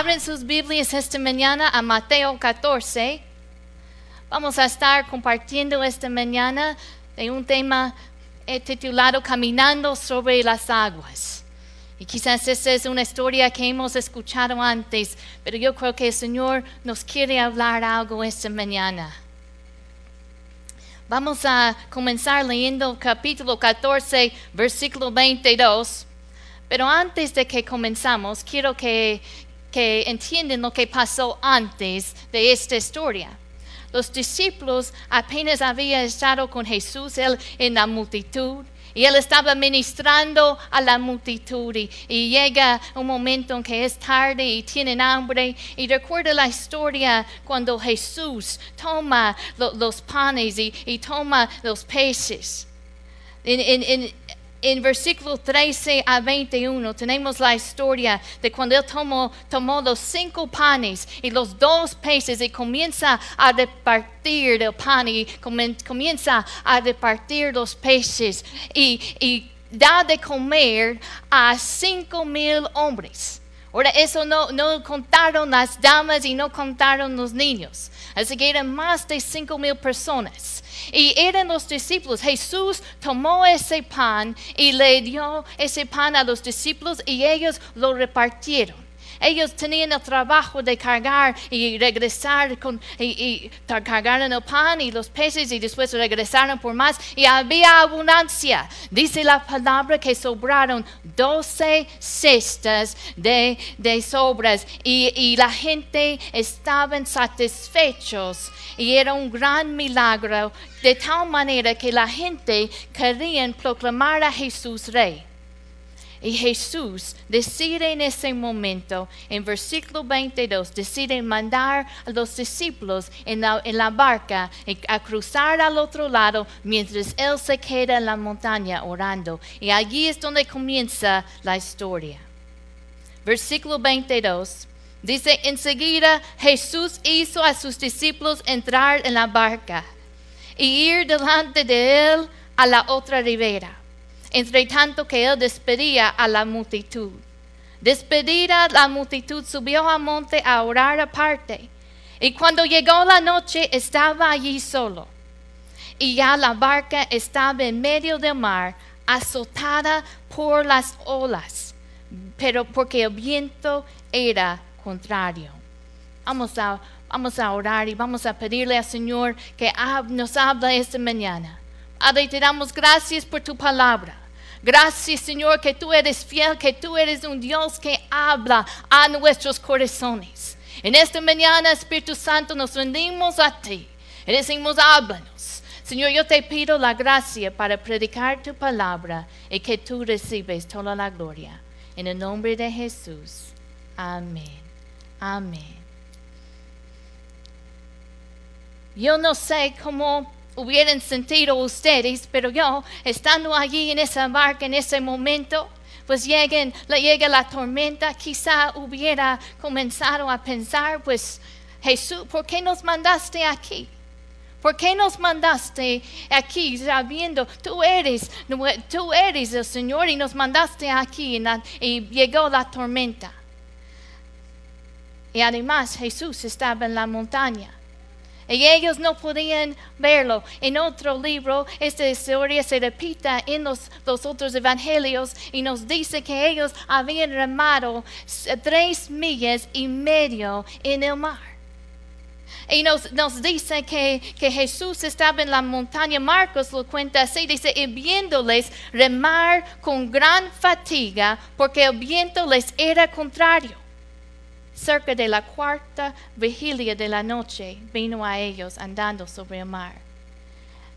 Abren sus Biblias esta mañana a Mateo 14. Vamos a estar compartiendo esta mañana de un tema titulado Caminando sobre las aguas. Y quizás esta es una historia que hemos escuchado antes, pero yo creo que el Señor nos quiere hablar algo esta mañana. Vamos a comenzar leyendo capítulo 14, versículo 22. Pero antes de que comenzamos, quiero que, que entiendan lo que pasó antes de esta historia. Los discípulos apenas habían estado con Jesús él, en la multitud. Y él estaba ministrando a la multitud y, llega un momento en que es tarde y tienen hambre. Y recuerda la historia cuando Jesús toma los panes y, toma los peces. Versículo 13 a 21 tenemos la historia de cuando él tomó, tomó los cinco panes y los dos peces y comienza a repartir el pan y comienza a repartir los peces y, y da de comer a cinco mil hombres. Ahora, eso no, no contaron las damas y no contaron los niños. Así que eran más de cinco mil personas. Y eran los discípulos. Jesús tomó ese pan y le dio ese pan a los discípulos y ellos lo repartieron. Ellos tenían el trabajo de cargar y regresar con, y, cargaron el pan y los peces y después regresaron por más y había abundancia. Dice la palabra que sobraron doce cestas de, sobras y, y la gente estaban satisfechos y era un gran milagro de tal manera que la gente querían proclamar a Jesús rey. Y Jesús decide en ese momento, en versículo 22, decide mandar a los discípulos en la, barca a cruzar al otro lado mientras Él se queda en la montaña orando. Y allí es donde comienza la historia. Versículo 22. Dice, enseguida Jesús hizo a sus discípulos entrar en la barca y ir delante de él a la otra ribera entre tanto que él despedía a la multitud. Despedida la multitud, subió al monte a orar aparte. Y cuando llegó la noche estaba allí solo. Y ya la barca estaba en medio del mar, azotada por las olas, pero porque el viento era contrario. Vamos a, vamos a orar y vamos a pedirle al Señor que nos hable esta mañana. Padre, te damos gracias por tu palabra. Gracias Señor que tú eres fiel, que tú eres un Dios que habla a nuestros corazones. En esta mañana, Espíritu Santo, nos rendimos a ti y decimos, háblanos. Señor, yo te pido la gracia para predicar tu palabra y que tú recibes toda la gloria. En el nombre de Jesús. Amén. Amén. Yo no sé cómo hubieran sentido ustedes, pero yo, estando allí en esa barca en ese momento, pues lleguen, llega la tormenta, quizá hubiera comenzado a pensar, pues Jesús, ¿por qué nos mandaste aquí? ¿Por qué nos mandaste aquí sabiendo tú eres, tú eres el Señor y nos mandaste aquí y llegó la tormenta? Y además Jesús estaba en la montaña. Y ellos no podían verlo. En otro libro, esta historia se repita en los, otros evangelios y nos dice que ellos habían remado tres millas y medio en el mar. Y nos, dice que, que, Jesús estaba en la montaña. Marcos lo cuenta así. Dice, y viéndoles remar con gran fatiga porque el viento les era contrario cerca de la cuarta vigilia de la noche, vino a ellos andando sobre el mar.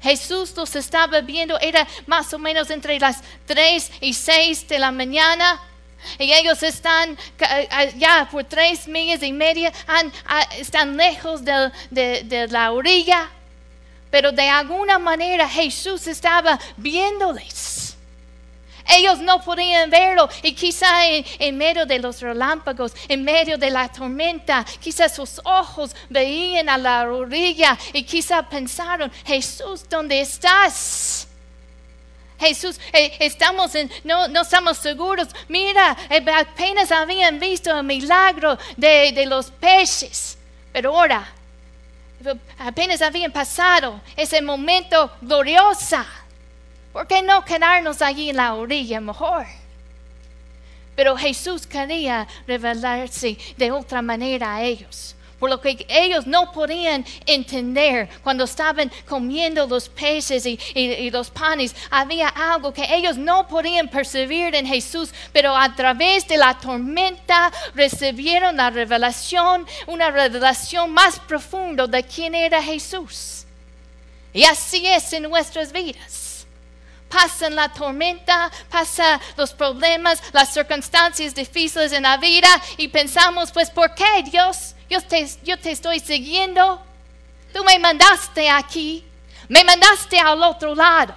Jesús los estaba viendo, era más o menos entre las tres y seis de la mañana. Y ellos están ya por tres millas y media, están lejos de, de la orilla. Pero de alguna manera Jesús estaba viéndoles. Ellos no podían verlo y quizá en, medio de los relámpagos, en medio de la tormenta, quizá sus ojos veían a la orilla y quizá pensaron, Jesús, ¿dónde estás? Jesús, eh, estamos en, no, no estamos seguros. Mira, eh, apenas habían visto el milagro de, de los peces. Pero ahora, apenas habían pasado ese momento glorioso. ¿Por qué no quedarnos allí en la orilla mejor? Pero Jesús quería revelarse de otra manera a ellos por lo que ellos no podían entender cuando estaban comiendo los peces y, los panes. Había algo que ellos no podían percibir en Jesús, pero a través de la tormenta recibieron la revelación, una revelación más profunda de quién era Jesús. Y así es en nuestras vidas pasan la tormenta, pasan los problemas, las circunstancias difíciles en la vida y pensamos, pues, ¿por qué Dios? Yo te, estoy siguiendo. Tú me mandaste aquí. Me mandaste al otro lado.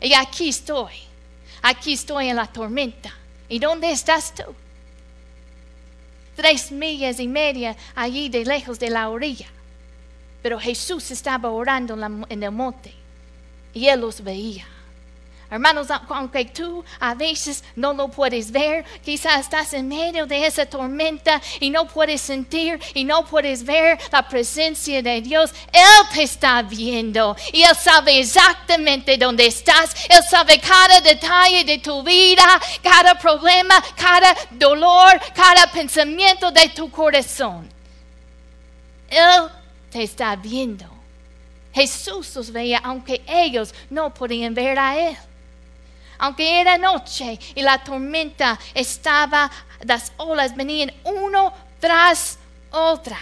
Y aquí estoy. Aquí estoy en la tormenta. ¿Y dónde estás tú? Tres millas y media allí de lejos de la orilla. Pero Jesús estaba orando en el monte y él los veía. Hermanos, aunque tú a veces no lo puedes ver, quizás estás en medio de esa tormenta y no puedes sentir y no puedes ver la presencia de Dios, Él te está viendo y Él sabe exactamente dónde estás. Él sabe cada detalle de tu vida, cada problema, cada dolor, cada pensamiento de tu corazón. Él te está viendo. Jesús los veía aunque ellos no podían ver a Él aunque era noche y la tormenta estaba, las olas venían uno tras otra.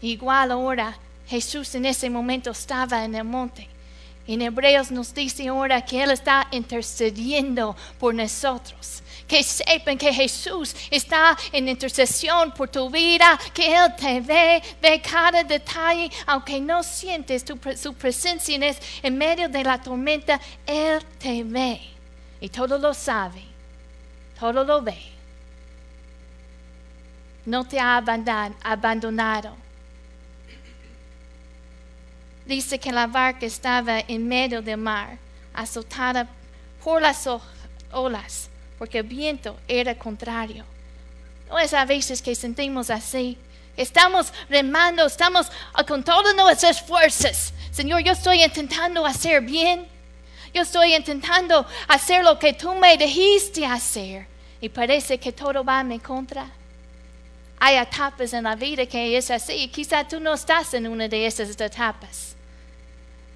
Igual ahora Jesús en ese momento estaba en el monte. En Hebreos nos dice ahora que Él está intercediendo por nosotros que sepan que Jesús está en intercesión por tu vida, que Él te ve, ve cada detalle, aunque no sientes su presencia en, medio de la tormenta, Él te ve y todo lo sabe, todo lo ve. No te ha abandonado. Dice que la barca estaba en medio del mar, azotada por las olas porque el viento era contrario. No es a veces que sentimos así. Estamos remando, estamos con todas nuestras fuerzas. Señor, yo estoy intentando hacer bien. Yo estoy intentando hacer lo que tú me dijiste hacer. Y parece que todo va en mi contra. Hay etapas en la vida que es así. Quizá tú no estás en una de esas etapas.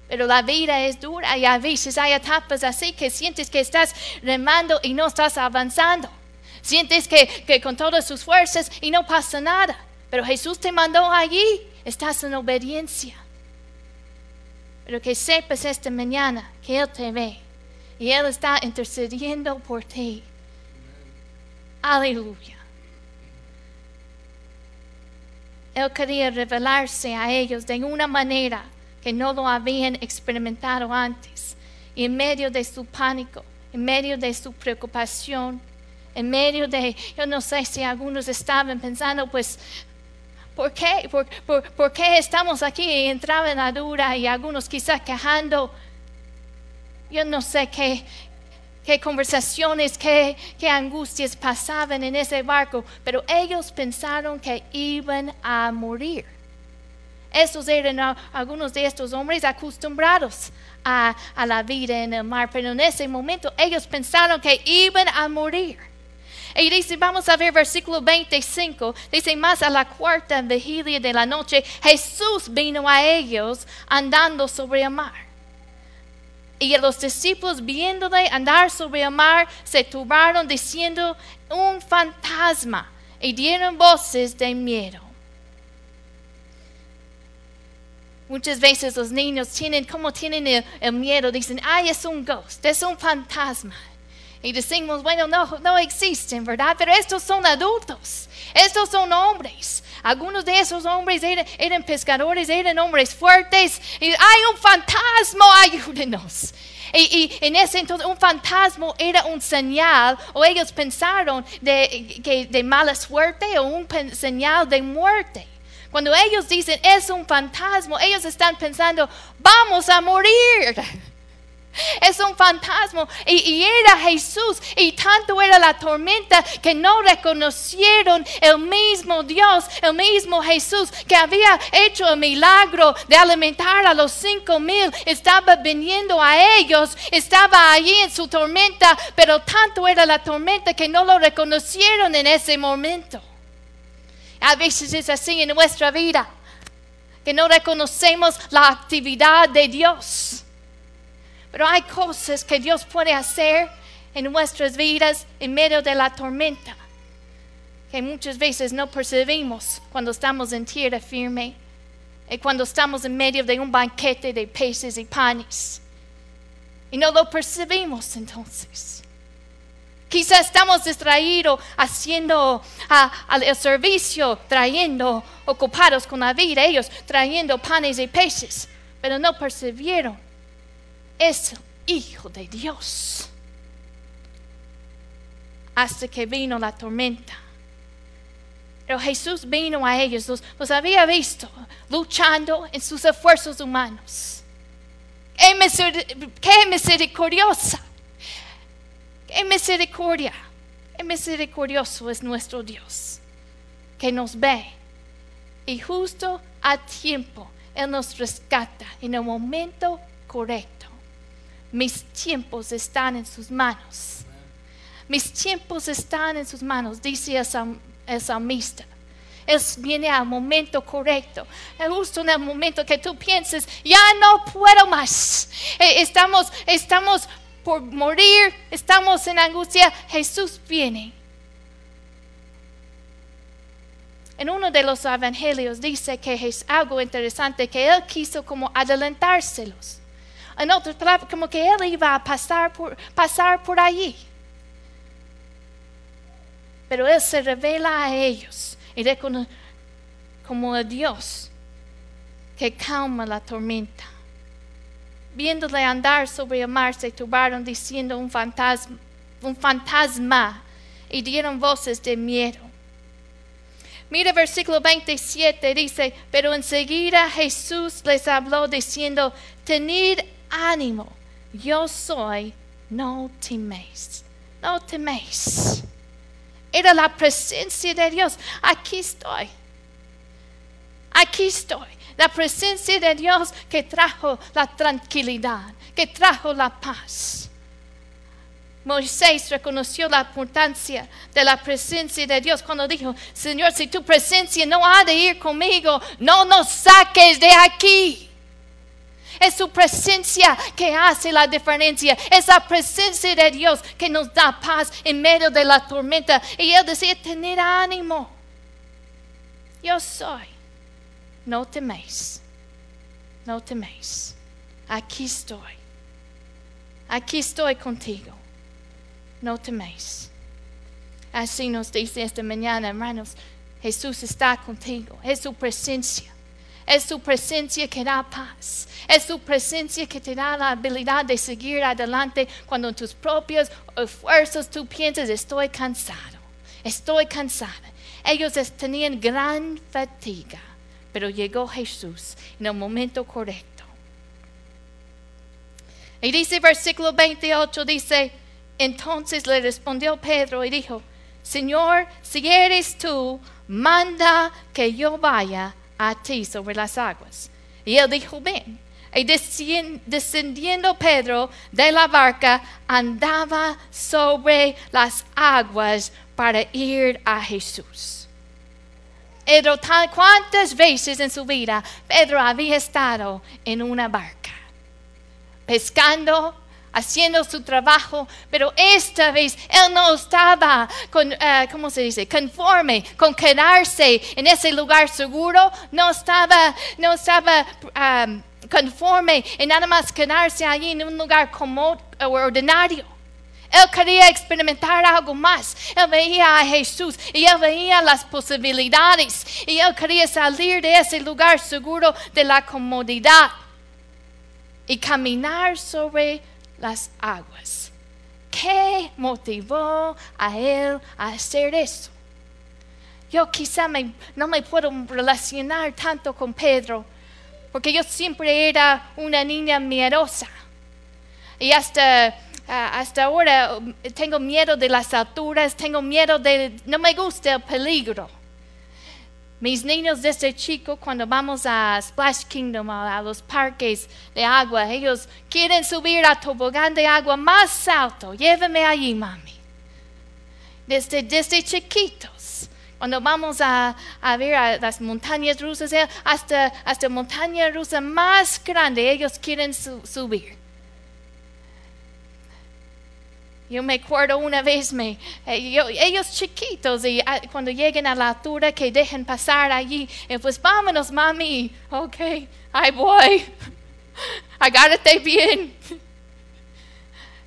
Pero la vida es dura y a veces hay etapas así que sientes que estás remando y no estás avanzando. Sientes que, con todas sus fuerzas y no pasa nada. Pero Jesús te mandó allí, estás en obediencia. Pero que sepas esta mañana que Él te ve y Él está intercediendo por ti. Aleluya. Él quería revelarse a ellos de una manera que no lo habían experimentado antes. Y en medio de su pánico, en medio de su preocupación, en medio de, yo no sé si algunos estaban pensando, pues, ¿por qué? ¿Por, qué estamos aquí? Y entraban la dura y algunos quizás quejando. Yo no sé qué, conversaciones, qué angustias pasaban en ese barco, pero ellos pensaron que iban a morir. Estos eran algunos de estos hombres acostumbrados a, la vida en el mar, pero en ese momento ellos pensaron que iban a morir. Y dice, vamos a ver versículo 25, dice, más a la cuarta vigilia de la noche, Jesús vino a ellos andando sobre el mar. Y los discípulos viéndole andar sobre el mar, se turbaron diciendo, un fantasma, y dieron voces de miedo. Muchas veces los niños tienen, como tienen el, miedo, dicen, ay, es un ghost, es un fantasma. Y decimos, bueno, no, no existen, ¿verdad? Pero estos son adultos, estos son hombres. Algunos de esos hombres eran, pescadores, eran hombres fuertes. Y hay un fantasma, ayúdenos. Y, en ese entonces un fantasma era un señal, o ellos pensaron de, de mala suerte o un señal de muerte. Cuando ellos dicen es un fantasma, ellos están pensando, vamos a morir. Es un fantasma y, era Jesús y tanto era la tormenta que no reconocieron el mismo Dios, el mismo Jesús que había hecho el milagro de alimentar a los cinco mil. Estaba viniendo a ellos, estaba allí en su tormenta, pero tanto era la tormenta que no lo reconocieron en ese momento. A veces es así en nuestra vida, que no reconocemos la actividad de Dios. Pero hay cosas que Dios puede hacer en nuestras vidas en medio de la tormenta que muchas veces no percibimos cuando estamos en tierra firme y cuando estamos en medio de un banquete de peces y panes. Y no lo percibimos entonces. Quizás estamos distraídos haciendo el servicio, trayendo, ocupados con la vida, ellos trayendo panes y peces, pero no percibieron es Hijo de Dios. Hasta que vino la tormenta. Pero Jesús vino a ellos, los, había visto luchando en sus esfuerzos humanos. Qué, misericordiosa, qué misericordia, qué misericordioso es nuestro Dios, que nos ve y justo a tiempo Él nos rescata en el momento correcto mis tiempos están en sus manos. Mis tiempos están en sus manos, dice el, salmista. Él viene al momento correcto. Justo en el momento que tú pienses, ya no puedo más. E, estamos, estamos por morir, estamos en angustia. Jesús viene. En uno de los evangelios dice que es algo interesante, que Él quiso como adelantárselos. En otras palabras, como que Él iba a pasar por, pasar por allí. Pero Él se revela a ellos y como el Dios que calma la tormenta. Viéndole andar sobre el mar, se turbaron diciendo un fantasma, un fantasma y dieron voces de miedo. Mira versículo 27, dice, pero enseguida Jesús les habló diciendo, tenid ánimo, yo soy, no teméis, no teméis. Era la presencia de Dios, aquí estoy, aquí estoy. La presencia de Dios que trajo la tranquilidad, que trajo la paz. Moisés reconoció la importancia de la presencia de Dios cuando dijo, Señor, si tu presencia no ha de ir conmigo, no nos saques de aquí. Es su presencia que hace la diferencia. Es la presencia de Dios que nos da paz en medio de la tormenta. Y Él decía, tener ánimo. Yo soy. No teméis. No teméis. Aquí estoy. Aquí estoy contigo. No teméis. Así nos dice esta mañana, hermanos. Jesús está contigo. Es su presencia. Es su presencia que da paz. Es su presencia que te da la habilidad de seguir adelante cuando en tus propios esfuerzos tú piensas, estoy cansado, estoy cansada. Ellos tenían gran fatiga, pero llegó Jesús en el momento correcto. Y dice versículo 28, dice, entonces le respondió Pedro y dijo, Señor, si eres tú, manda que yo vaya a ti sobre las aguas. Y él dijo, ven. Y descendiendo Pedro de la barca, andaba sobre las aguas para ir a Jesús. Pedro, ¿cuántas veces en su vida Pedro había estado en una barca? Pescando, haciendo su trabajo, pero esta vez él no estaba, con, eh, ¿cómo se dice?, conforme con quedarse en ese lugar seguro, no estaba, no estaba um, conforme en nada más quedarse allí en un lugar cómodo o ordinario. Él quería experimentar algo más. Él veía a Jesús y él veía las posibilidades. Y él quería salir de ese lugar seguro de la comodidad y caminar sobre las aguas. ¿Qué motivó a él a hacer eso? yo quizá no me puedo relacionar tanto con Pedro, porque yo siempre era una niña miedosa. Y hasta, hasta ahora um, tengo miedo de las alturas, tengo miedo de, no me gusta el peligro. Mis niños desde chico, cuando vamos a Splash Kingdom, a, los parques de agua, ellos quieren subir a tobogán de agua más alto. Lléveme allí, mami. Desde, desde chiquitos, cuando vamos a, ver las montañas rusas, eh, hasta, hasta montaña rusa más grande, ellos quieren subir. Yo me acuerdo una vez, me, eh, ellos chiquitos, y ah, cuando lleguen a la altura que dejen pasar allí, eh, pues vámonos, mami. Ok, ahí voy. Agárrate bien.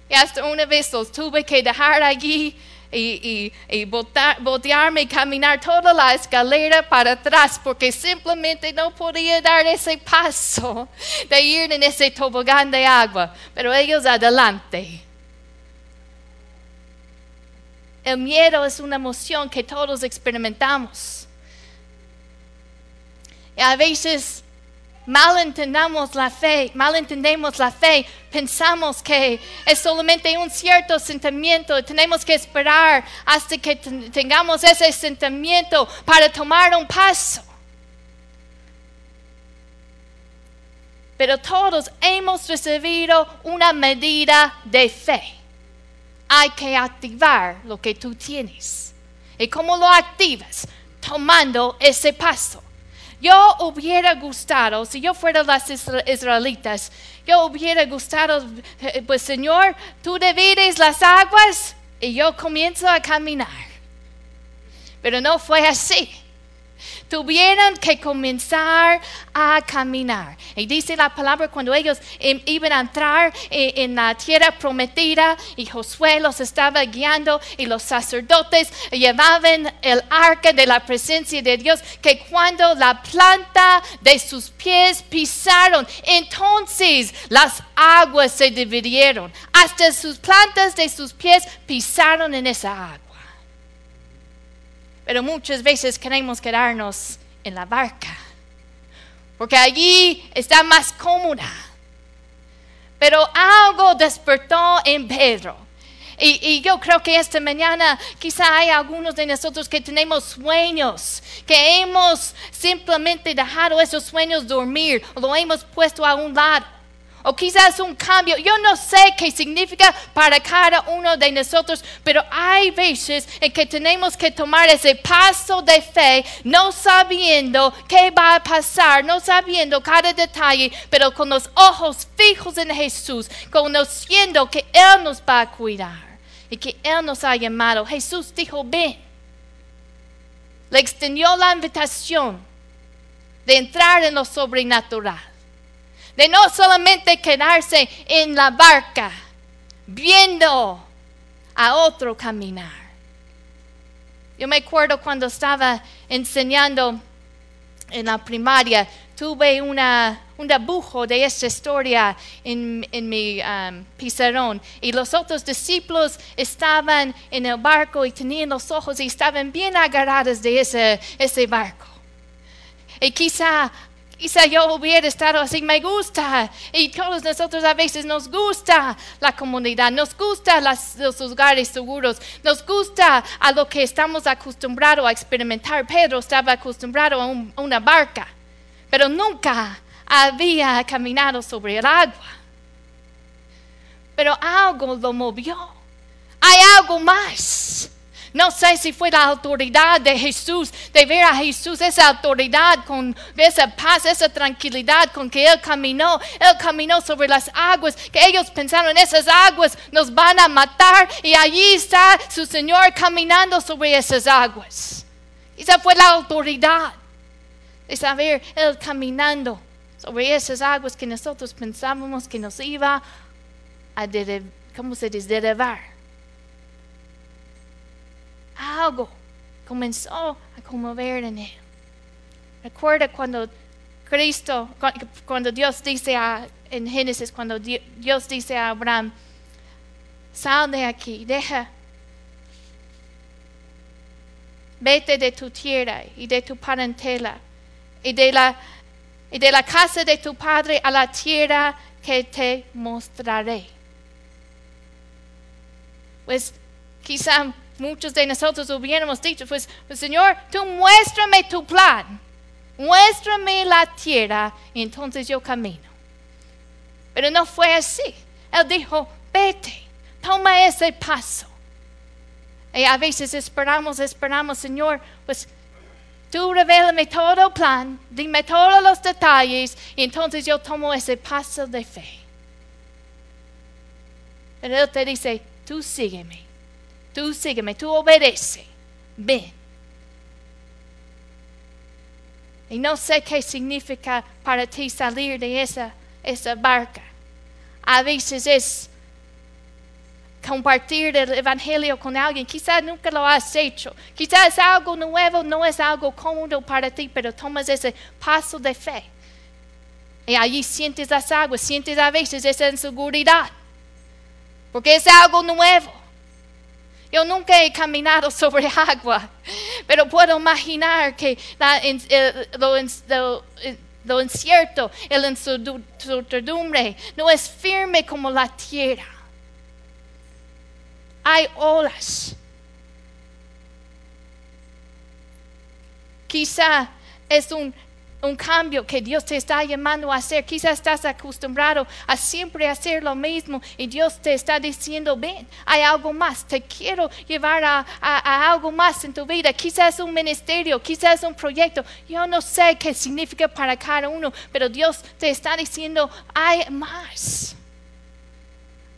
Y hasta una vez los tuve que dejar allí y, y, y botearme y caminar toda la escalera para atrás porque simplemente no podía dar ese paso de ir en ese tobogán de agua. Pero ellos adelante. El miedo es una emoción que todos experimentamos. Y a veces malentendemos la fe, malentendemos la fe, pensamos que es solamente un cierto sentimiento tenemos que esperar hasta que tengamos ese sentimiento para tomar un paso. Pero todos hemos recibido una medida de fe hay que activar lo que tú tienes. ¿Y cómo lo activas? Tomando ese paso. Yo hubiera gustado, si yo fuera las israelitas, yo hubiera gustado, eh, pues Señor, tú divides las aguas y yo comienzo a caminar. Pero no fue así tuvieron que comenzar a caminar. Y dice la palabra cuando ellos em, iban a entrar eh, en la tierra prometida y Josué los estaba guiando y los sacerdotes llevaban el arca de la presencia de Dios que cuando la planta de sus pies pisaron, entonces las aguas se dividieron. Hasta sus plantas de sus pies pisaron en esa agua. Pero muchas veces queremos quedarnos en la barca, porque allí está más cómoda. Pero algo despertó en Pedro. Y, yo creo que esta mañana quizá hay algunos de nosotros que tenemos sueños, que hemos simplemente dejado esos sueños dormir, lo hemos puesto a un lado o quizás un cambio. Yo no sé qué significa para cada uno de nosotros, pero hay veces en que tenemos que tomar ese paso de fe, no sabiendo qué va a pasar, no sabiendo cada detalle, pero con los ojos fijos en Jesús, conociendo que Él nos va a cuidar y que Él nos ha llamado. Jesús dijo, ven. Le extendió la invitación de entrar en lo sobrenatural de no solamente quedarse en la barca viendo a otro caminar. Yo me acuerdo cuando estaba enseñando en la primaria, tuve una, un dibujo de esta historia en, mi um, pizarrón y los otros discípulos estaban en el barco y tenían los ojos y estaban bien agarrados de ese, ese barco. Y quizá Quizá yo hubiera estado así, me gusta. Y todos nosotros a veces nos gusta la comunidad, nos gusta los lugares seguros, nos gusta a lo que estamos acostumbrados a experimentar. Pedro estaba acostumbrado a, a una barca, pero nunca había caminado sobre el agua. Pero algo lo movió. Hay algo más. No sé si fue la autoridad de Jesús, de ver a Jesús, esa autoridad con esa paz, esa tranquilidad con que Él caminó. Él caminó sobre las aguas, que ellos pensaron, esas aguas nos van a matar y allí está su Señor caminando sobre esas aguas. Esa fue la autoridad de saber Él caminando sobre esas aguas que nosotros pensábamos que nos iba a, ¿cómo se dice? derivar algo comenzó a conmover en él. Recuerda cuando Cristo, cuando Dios dice en Génesis, cuando Dios dice a Abraham, sal de aquí, deja, vete de tu tierra y de tu parentela y de la, y de la casa de tu padre a la tierra que te mostraré. Pues quizá muchos de nosotros hubiéramos dicho, pues, pues Señor, tú muéstrame tu plan, muéstrame la tierra y entonces yo camino. Pero no fue así. Él dijo, vete, toma ese paso. Y a veces esperamos, esperamos, Señor, pues tú revélame todo el plan, dime todos los detalles, y entonces yo tomo ese paso de fe. Pero Él te dice, tú sígueme, tú sígueme, tú obedece, ven. Y no sé qué significa para ti salir de esa, esa barca. A veces es compartir el Evangelio con alguien. Quizás nunca lo has hecho. Quizás es algo nuevo, no es algo cómodo para ti, pero tomas ese paso de fe. Y allí sientes las aguas, sientes a veces esa inseguridad. Porque es algo nuevo. Yo nunca he caminado sobre agua, pero puedo imaginar que lo, lo, incierto, la incertidumbre no es firme como la tierra hay olas. Quizá es un, un, cambio que Dios te está llamando a hacer. Quizá estás acostumbrado a siempre hacer lo mismo y Dios te está diciendo, ven, hay algo más, te quiero llevar a, algo más en tu vida. Quizás un ministerio, quizás un proyecto. Yo no sé qué significa para cada uno, pero Dios te está diciendo, hay más.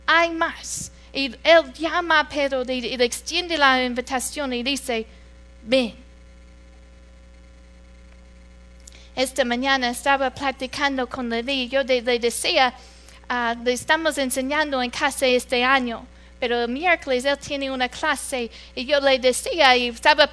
Hay más. Y él llama a Pedro y le extiende la invitación y dice, ven. Esta mañana estaba platicando con y yo le, decía, ah, le estamos enseñando en casa este año, pero el miércoles él tiene una clase y yo le decía y estaba platicando